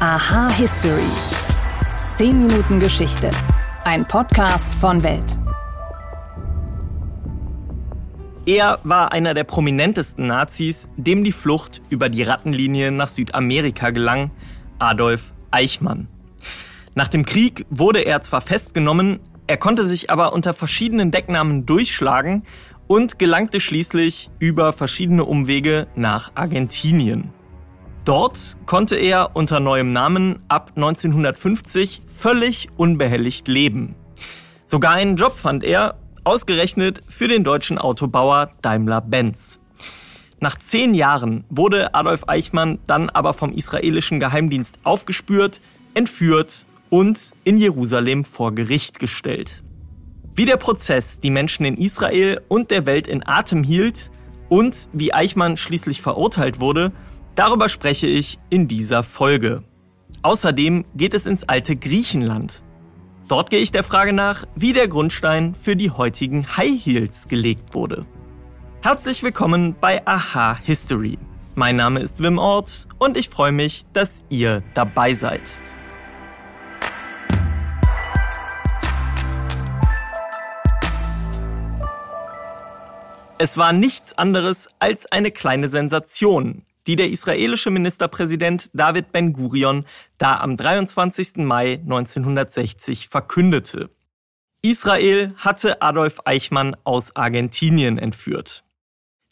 Aha History. 10 Minuten Geschichte. Ein Podcast von Welt. Er war einer der prominentesten Nazis, dem die Flucht über die Rattenlinie nach Südamerika gelang, Adolf Eichmann. Nach dem Krieg wurde er zwar festgenommen, er konnte sich aber unter verschiedenen Decknamen durchschlagen und gelangte schließlich über verschiedene Umwege nach Argentinien. Dort konnte er unter neuem Namen ab 1950 völlig unbehelligt leben. Sogar einen Job fand er, ausgerechnet für den deutschen Autobauer Daimler-Benz. Nach zehn Jahren wurde Adolf Eichmann dann aber vom israelischen Geheimdienst aufgespürt, entführt und in Jerusalem vor Gericht gestellt. Wie der Prozess die Menschen in Israel und der Welt in Atem hielt und wie Eichmann schließlich verurteilt wurde, darüber spreche ich in dieser Folge. Außerdem geht es ins alte Griechenland. Dort gehe ich der Frage nach, wie der Grundstein für die heutigen High Heels gelegt wurde. Herzlich willkommen bei Aha History. Mein Name ist Wim Ort und ich freue mich, dass ihr dabei seid. Es war nichts anderes als eine kleine Sensation, die der israelische Ministerpräsident David Ben-Gurion da am 23. Mai 1960 verkündete. Israel hatte Adolf Eichmann aus Argentinien entführt.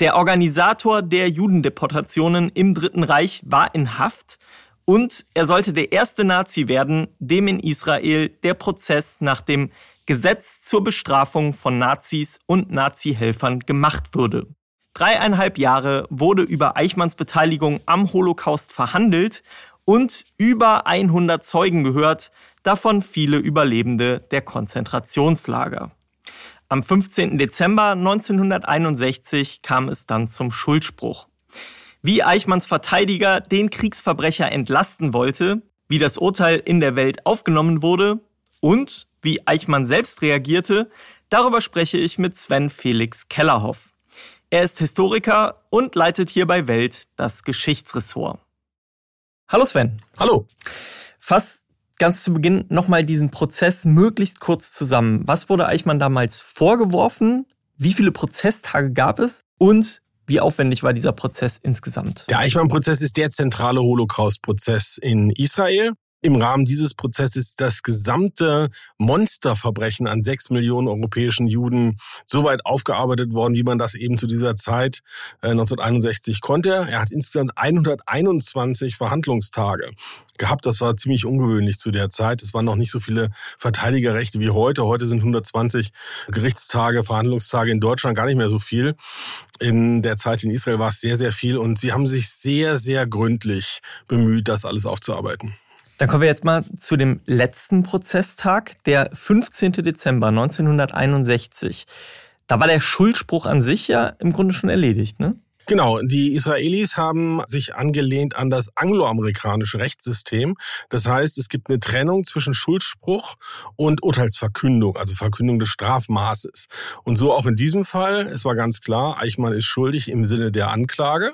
Der Organisator der Judendeportationen im Dritten Reich war in Haft und er sollte der erste Nazi werden, dem in Israel der Prozess nach dem Gesetz zur Bestrafung von Nazis und Nazi-Helfern gemacht würde. Dreieinhalb Jahre wurde über Eichmanns Beteiligung am Holocaust verhandelt und über 100 Zeugen gehört, davon viele Überlebende der Konzentrationslager. Am 15. Dezember 1961 kam es dann zum Schuldspruch. Wie Eichmanns Verteidiger den Kriegsverbrecher entlasten wollte, wie das Urteil in der Welt aufgenommen wurde und wie Eichmann selbst reagierte, darüber spreche ich mit Sven Felix Kellerhoff. Er ist Historiker und leitet hier bei Welt das Geschichtsressort. Hallo Sven. Hallo. Fass ganz zu Beginn nochmal diesen Prozess möglichst kurz zusammen. Was wurde Eichmann damals vorgeworfen? Wie viele Prozesstage gab es? Und wie aufwendig war dieser Prozess insgesamt? Der Eichmann-Prozess ist der zentrale Holocaust-Prozess in Israel im Rahmen dieses Prozesses das gesamte Monsterverbrechen an sechs Millionen europäischen Juden so weit aufgearbeitet worden, wie man das eben zu dieser Zeit äh, 1961 konnte. Er hat insgesamt 121 Verhandlungstage gehabt. Das war ziemlich ungewöhnlich zu der Zeit. Es waren noch nicht so viele Verteidigerrechte wie heute. Heute sind 120 Gerichtstage, Verhandlungstage in Deutschland gar nicht mehr so viel. In der Zeit in Israel war es sehr, sehr viel und sie haben sich sehr, sehr gründlich bemüht, das alles aufzuarbeiten. Dann kommen wir jetzt mal zu dem letzten Prozesstag, der 15. Dezember 1961. Da war der Schuldspruch an sich ja im Grunde schon erledigt, ne? Genau, die Israelis haben sich angelehnt an das angloamerikanische Rechtssystem. Das heißt, es gibt eine Trennung zwischen Schuldspruch und Urteilsverkündung, also Verkündung des Strafmaßes. Und so auch in diesem Fall, es war ganz klar, Eichmann ist schuldig im Sinne der Anklage.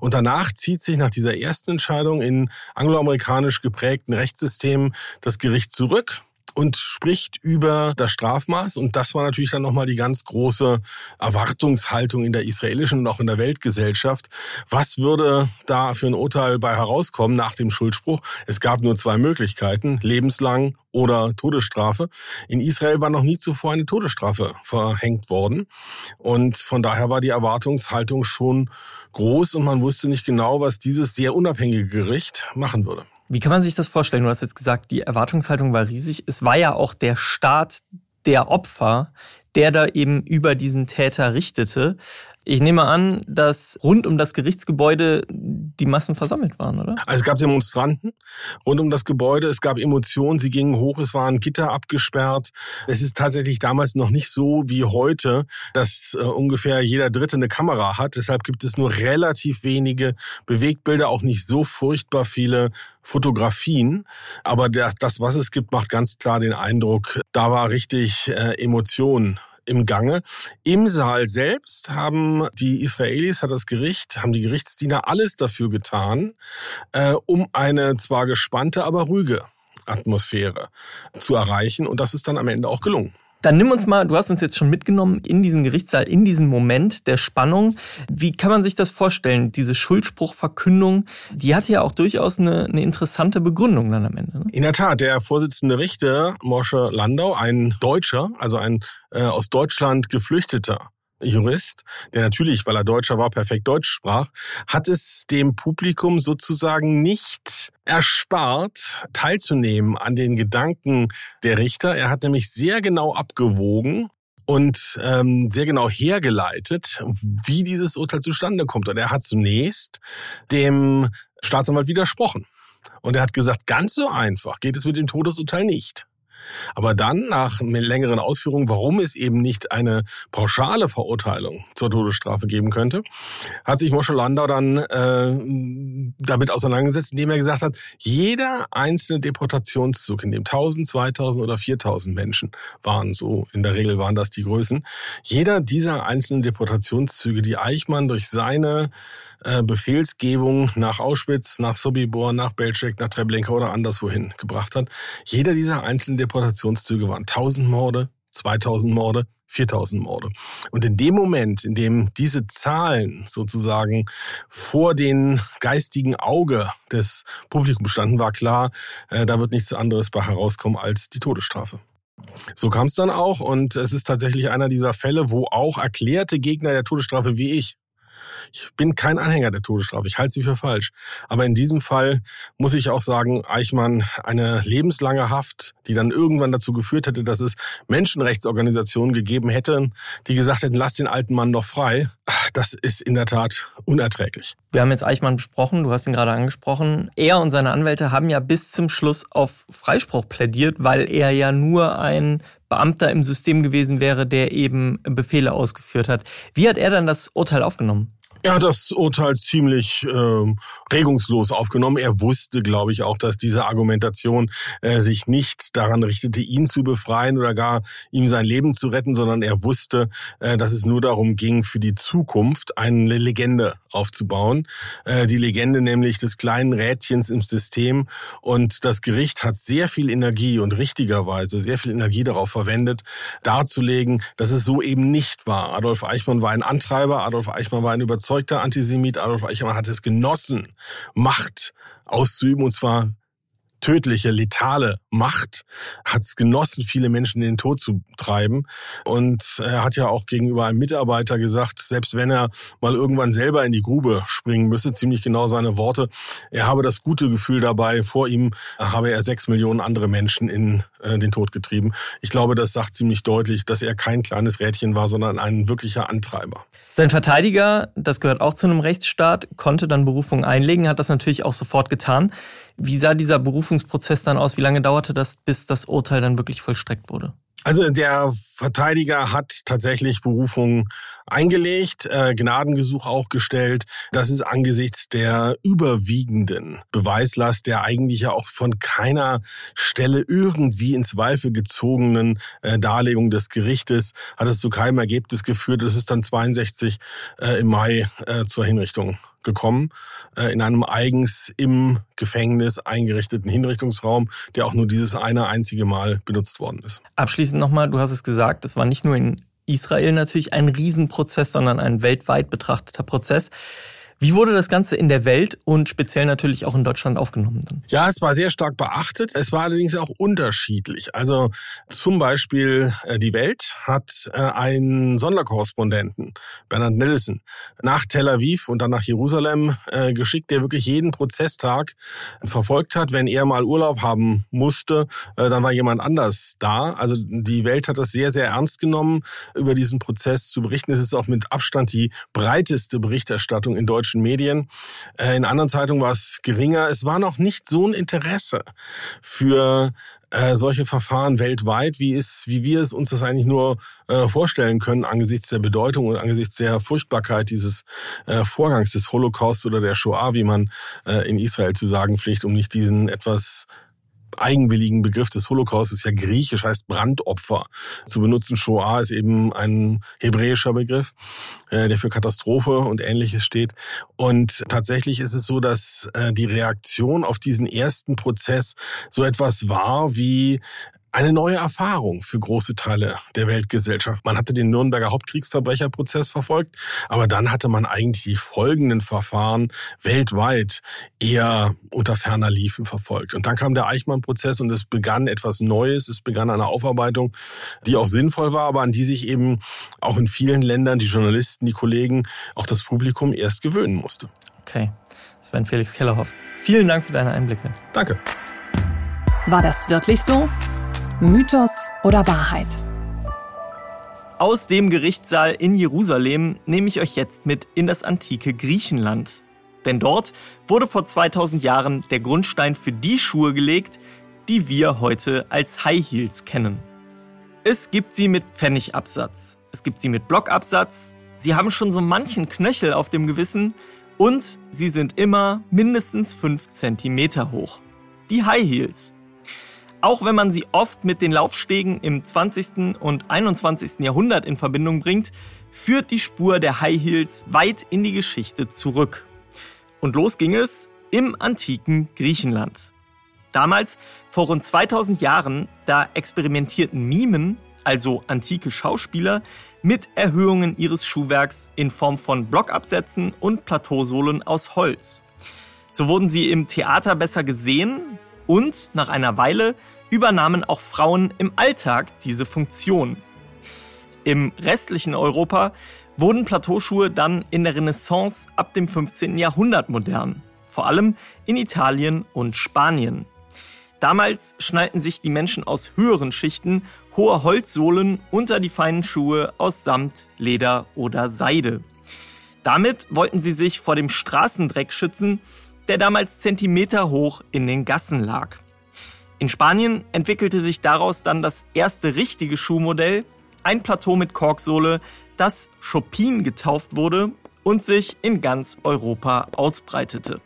Und danach zieht sich nach dieser ersten Entscheidung in angloamerikanisch geprägten Rechtssystemen das Gericht zurück und spricht über das Strafmaß. Und das war natürlich dann nochmal die ganz große Erwartungshaltung in der israelischen und auch in der Weltgesellschaft. Was würde da für ein Urteil bei herauskommen nach dem Schuldspruch? Es gab nur zwei Möglichkeiten, lebenslang oder Todesstrafe. In Israel war noch nie zuvor eine Todesstrafe verhängt worden. Und von daher war die Erwartungshaltung schon groß und man wusste nicht genau, was dieses sehr unabhängige Gericht machen würde. Wie kann man sich das vorstellen? Du hast jetzt gesagt, die Erwartungshaltung war riesig. Es war ja auch der Staat der Opfer, der da eben über diesen Täter richtete. Ich nehme an, dass rund um das Gerichtsgebäude die Massen versammelt waren, oder? Also es gab Demonstranten rund um das Gebäude, es gab Emotionen, sie gingen hoch, es waren Gitter abgesperrt. Es ist tatsächlich damals noch nicht so wie heute, dass äh, ungefähr jeder Dritte eine Kamera hat. Deshalb gibt es nur relativ wenige Bewegtbilder, auch nicht so furchtbar viele Fotografien. Aber das, das was es gibt, macht ganz klar den Eindruck, da war richtig äh, Emotion im Gange. Im Saal selbst haben die Israelis, hat das Gericht, haben die Gerichtsdiener alles dafür getan, äh, um eine zwar gespannte, aber ruhige Atmosphäre zu erreichen. Und das ist dann am Ende auch gelungen. Dann nimm uns mal, du hast uns jetzt schon mitgenommen in diesen Gerichtssaal, in diesen Moment der Spannung. Wie kann man sich das vorstellen? Diese Schuldspruchverkündung, die hatte ja auch durchaus eine, eine interessante Begründung dann am Ende. Ne? In der Tat, der Vorsitzende Richter, Mosche Landau, ein Deutscher, also ein äh, aus Deutschland geflüchteter Jurist, der natürlich, weil er Deutscher war, perfekt Deutsch sprach, hat es dem Publikum sozusagen nicht erspart, teilzunehmen an den Gedanken der Richter. Er hat nämlich sehr genau abgewogen und ähm, sehr genau hergeleitet, wie dieses Urteil zustande kommt. Und er hat zunächst dem Staatsanwalt widersprochen. Und er hat gesagt, ganz so einfach geht es mit dem Todesurteil nicht. Aber dann, nach längeren Ausführungen, warum es eben nicht eine pauschale Verurteilung zur Todesstrafe geben könnte, hat sich Mosche Landau dann äh, damit auseinandergesetzt, indem er gesagt hat, jeder einzelne Deportationszug, in dem 1000, 2000 oder 4000 Menschen waren, so in der Regel waren das die Größen, jeder dieser einzelnen Deportationszüge, die Eichmann durch seine äh, Befehlsgebung nach Auschwitz, nach Sobibor, nach Belzec, nach Treblinka oder anderswohin gebracht hat. Jeder dieser einzelnen Deportationszüge waren 1000 Morde, 2000 Morde, 4000 Morde. Und in dem Moment, in dem diese Zahlen sozusagen vor den geistigen Auge des Publikums standen, war klar, äh, da wird nichts anderes bei herauskommen als die Todesstrafe. So kam es dann auch und es ist tatsächlich einer dieser Fälle, wo auch erklärte Gegner der Todesstrafe wie ich ich bin kein Anhänger der Todesstrafe. Ich halte sie für falsch. Aber in diesem Fall muss ich auch sagen, Eichmann eine lebenslange Haft, die dann irgendwann dazu geführt hätte, dass es Menschenrechtsorganisationen gegeben hätte, die gesagt hätten, lass den alten Mann doch frei. Das ist in der Tat unerträglich. Wir haben jetzt Eichmann besprochen, du hast ihn gerade angesprochen. Er und seine Anwälte haben ja bis zum Schluss auf Freispruch plädiert, weil er ja nur ein Beamter im System gewesen wäre, der eben Befehle ausgeführt hat. Wie hat er dann das Urteil aufgenommen? Er hat das Urteil ziemlich äh, regungslos aufgenommen. Er wusste, glaube ich, auch, dass diese Argumentation äh, sich nicht daran richtete, ihn zu befreien oder gar ihm sein Leben zu retten, sondern er wusste, äh, dass es nur darum ging, für die Zukunft eine Legende aufzubauen. Äh, die Legende nämlich des kleinen Rädchens im System. Und das Gericht hat sehr viel Energie und richtigerweise sehr viel Energie darauf verwendet, darzulegen, dass es so eben nicht war. Adolf Eichmann war ein Antreiber, Adolf Eichmann war ein überzeugter überzeugter Antisemit. Adolf Eichmann hat es genossen, Macht auszuüben, und zwar tödliche, letale Macht, hat es genossen, viele Menschen in den Tod zu treiben. Und er hat ja auch gegenüber einem Mitarbeiter gesagt, selbst wenn er mal irgendwann selber in die Grube springen müsse, ziemlich genau seine Worte, er habe das gute Gefühl dabei, vor ihm habe er sechs Millionen andere Menschen in äh, den Tod getrieben. Ich glaube, das sagt ziemlich deutlich, dass er kein kleines Rädchen war, sondern ein wirklicher Antreiber. Sein Verteidiger, das gehört auch zu einem Rechtsstaat, konnte dann Berufung einlegen, hat das natürlich auch sofort getan. Wie sah dieser Berufungsprozess dann aus? Wie lange dauerte das, bis das Urteil dann wirklich vollstreckt wurde? Also der Verteidiger hat tatsächlich Berufung eingelegt, äh, Gnadengesuch auch gestellt. Das ist angesichts der überwiegenden Beweislast, der eigentlich ja auch von keiner Stelle irgendwie in Zweifel gezogenen äh, Darlegung des Gerichtes, hat es zu keinem Ergebnis geführt. Es ist dann 62 äh, im Mai äh, zur Hinrichtung gekommen, äh, in einem eigens im Gefängnis eingerichteten Hinrichtungsraum, der auch nur dieses eine einzige Mal benutzt worden ist. Abschließend nochmal, du hast es gesagt, es war nicht nur in Israel natürlich ein Riesenprozess, sondern ein weltweit betrachteter Prozess. Wie wurde das Ganze in der Welt und speziell natürlich auch in Deutschland aufgenommen? Dann? Ja, es war sehr stark beachtet. Es war allerdings auch unterschiedlich. Also zum Beispiel äh, die Welt hat äh, einen Sonderkorrespondenten, Bernhard Nelson, nach Tel Aviv und dann nach Jerusalem äh, geschickt, der wirklich jeden Prozesstag verfolgt hat. Wenn er mal Urlaub haben musste, dann war jemand anders da. Also die Welt hat das sehr, sehr ernst genommen, über diesen Prozess zu berichten. Es ist auch mit Abstand die breiteste Berichterstattung in Deutschland deutschen Medien. Äh, in anderen Zeitungen war es geringer. Es war noch nicht so ein Interesse für äh, solche Verfahren weltweit, wie, ist, wie wir es uns das eigentlich nur äh, vorstellen können angesichts der Bedeutung und angesichts der Furchtbarkeit dieses Vorgangs des Holocaust oder der Shoah, wie man in Israel zu sagen pflegt, um nicht diesen etwas eigenwilligen Begriff des Holocaust ist ja griechisch, heißt Brandopfer. Zu benutzen Shoah ist eben ein hebräischer Begriff, äh, der für Katastrophe und ähnliches steht. Und tatsächlich ist es so, dass äh, die Reaktion auf diesen ersten Prozess so etwas war wie eine neue Erfahrung für große Teile der Weltgesellschaft. Man hatte den Nürnberger Hauptkriegsverbrecherprozess verfolgt, aber dann hatte man eigentlich die folgenden Verfahren weltweit eher unter ferner Liefen verfolgt. Und dann kam der Eichmann-Prozess und es begann etwas Neues, es begann eine Aufarbeitung, die auch sinnvoll war, aber an die sich eben auch in vielen Ländern die Journalisten, die Kollegen, auch das Publikum erst gewöhnen musste. Okay, Sven Felix Kellerhoff. Vielen Dank für deine Einblicke. Danke. War das wirklich so? Mythos oder Wahrheit? Aus dem Gerichtssaal in Jerusalem nehme ich euch jetzt mit in das antike Griechenland. Denn dort wurde vor 2000 Jahren der Grundstein für die Schuhe gelegt, die wir heute als High Heels kennen. Es gibt sie mit Pfennigabsatz, es gibt sie mit Blockabsatz, sie haben schon so manchen Knöchel auf dem Gewissen und sie sind immer mindestens 5 cm hoch. Die High Heels. Auch wenn man sie oft mit den Laufstegen im 20. und 21. Jahrhundert in Verbindung bringt, führt die Spur der High Heels weit in die Geschichte zurück. Und los ging es im antiken Griechenland. Damals, vor rund 2000 Jahren, da experimentierten Mimen, also antike Schauspieler, mit Erhöhungen ihres Schuhwerks in Form von Blockabsätzen und Plateausohlen aus Holz. So wurden sie im Theater besser gesehen und nach einer Weile übernahmen auch Frauen im Alltag diese Funktion. Im restlichen Europa wurden Plateauschuhe dann in der Renaissance ab dem 15. Jahrhundert modern, vor allem in Italien und Spanien. Damals schnallten sich die Menschen aus höheren Schichten hohe Holzsohlen unter die feinen Schuhe aus Samt, Leder oder Seide. Damit wollten sie sich vor dem Straßendreck schützen, der damals Zentimeter hoch in den Gassen lag. In Spanien entwickelte sich daraus dann das erste richtige Schuhmodell, ein Plateau mit Korksohle, das Chopin getauft wurde und sich in ganz Europa ausbreitete.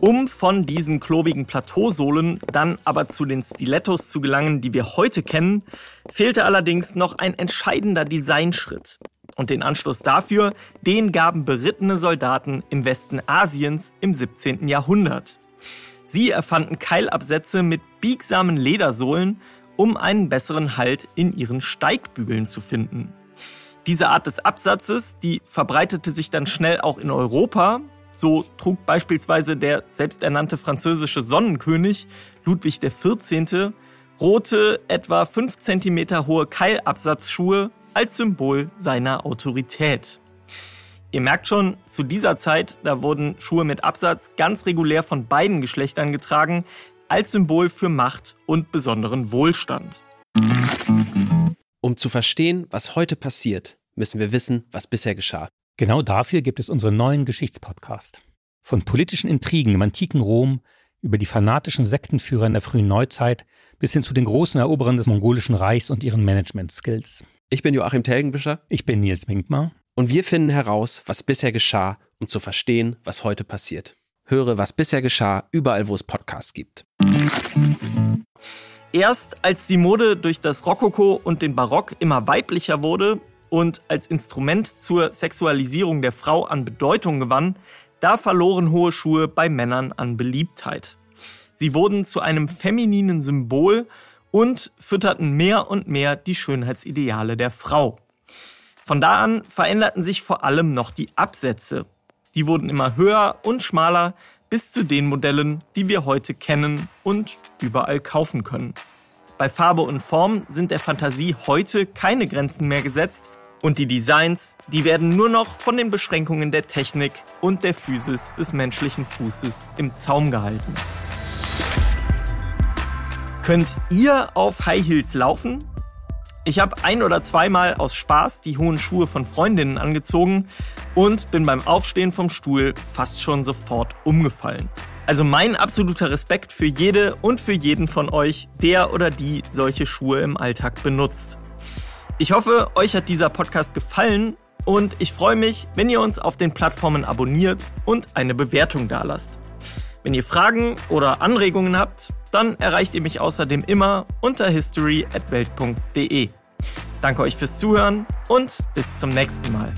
Um von diesen klobigen Plateausohlen dann aber zu den Stilettos zu gelangen, die wir heute kennen, fehlte allerdings noch ein entscheidender Designschritt. Und den Anschluss dafür, den gaben berittene Soldaten im Westen Asiens im 17. Jahrhundert. Sie erfanden Keilabsätze mit biegsamen Ledersohlen, um einen besseren Halt in ihren Steigbügeln zu finden. Diese Art des Absatzes, die verbreitete sich dann schnell auch in Europa. So trug beispielsweise der selbsternannte französische Sonnenkönig Ludwig XIV. rote, etwa 5 cm hohe Keilabsatzschuhe als Symbol seiner Autorität. Ihr merkt schon, zu dieser Zeit, da wurden Schuhe mit Absatz ganz regulär von beiden Geschlechtern getragen, als Symbol für Macht und besonderen Wohlstand. Um zu verstehen, was heute passiert, müssen wir wissen, was bisher geschah. Genau dafür gibt es unseren neuen Geschichtspodcast. Von politischen Intrigen im antiken Rom über die fanatischen Sektenführer in der frühen Neuzeit bis hin zu den großen Eroberern des mongolischen Reichs und ihren Management-Skills. Ich bin Joachim Telgenbischer. Ich bin Nils Winkmar. Und wir finden heraus, was bisher geschah, um zu verstehen, was heute passiert. Höre, was bisher geschah, überall, wo es Podcasts gibt. Erst als die Mode durch das Rokoko und den Barock immer weiblicher wurde und als Instrument zur Sexualisierung der Frau an Bedeutung gewann, da verloren hohe Schuhe bei Männern an Beliebtheit. Sie wurden zu einem femininen Symbol und fütterten mehr und mehr die Schönheitsideale der Frau. Von da an veränderten sich vor allem noch die Absätze. Die wurden immer höher und schmaler bis zu den Modellen, die wir heute kennen und überall kaufen können. Bei Farbe und Form sind der Fantasie heute keine Grenzen mehr gesetzt und die Designs, die werden nur noch von den Beschränkungen der Technik und der Physis des menschlichen Fußes im Zaum gehalten. Könnt ihr auf High Heels laufen? Ich habe ein oder zweimal aus Spaß die hohen Schuhe von Freundinnen angezogen und bin beim Aufstehen vom Stuhl fast schon sofort umgefallen. Also mein absoluter Respekt für jede und für jeden von euch, der oder die solche Schuhe im Alltag benutzt. Ich hoffe, euch hat dieser Podcast gefallen und ich freue mich, wenn ihr uns auf den Plattformen abonniert und eine Bewertung dalasst. Wenn ihr Fragen oder Anregungen habt, dann erreicht ihr mich außerdem immer unter history@welt.de. Danke euch fürs Zuhören und bis zum nächsten Mal.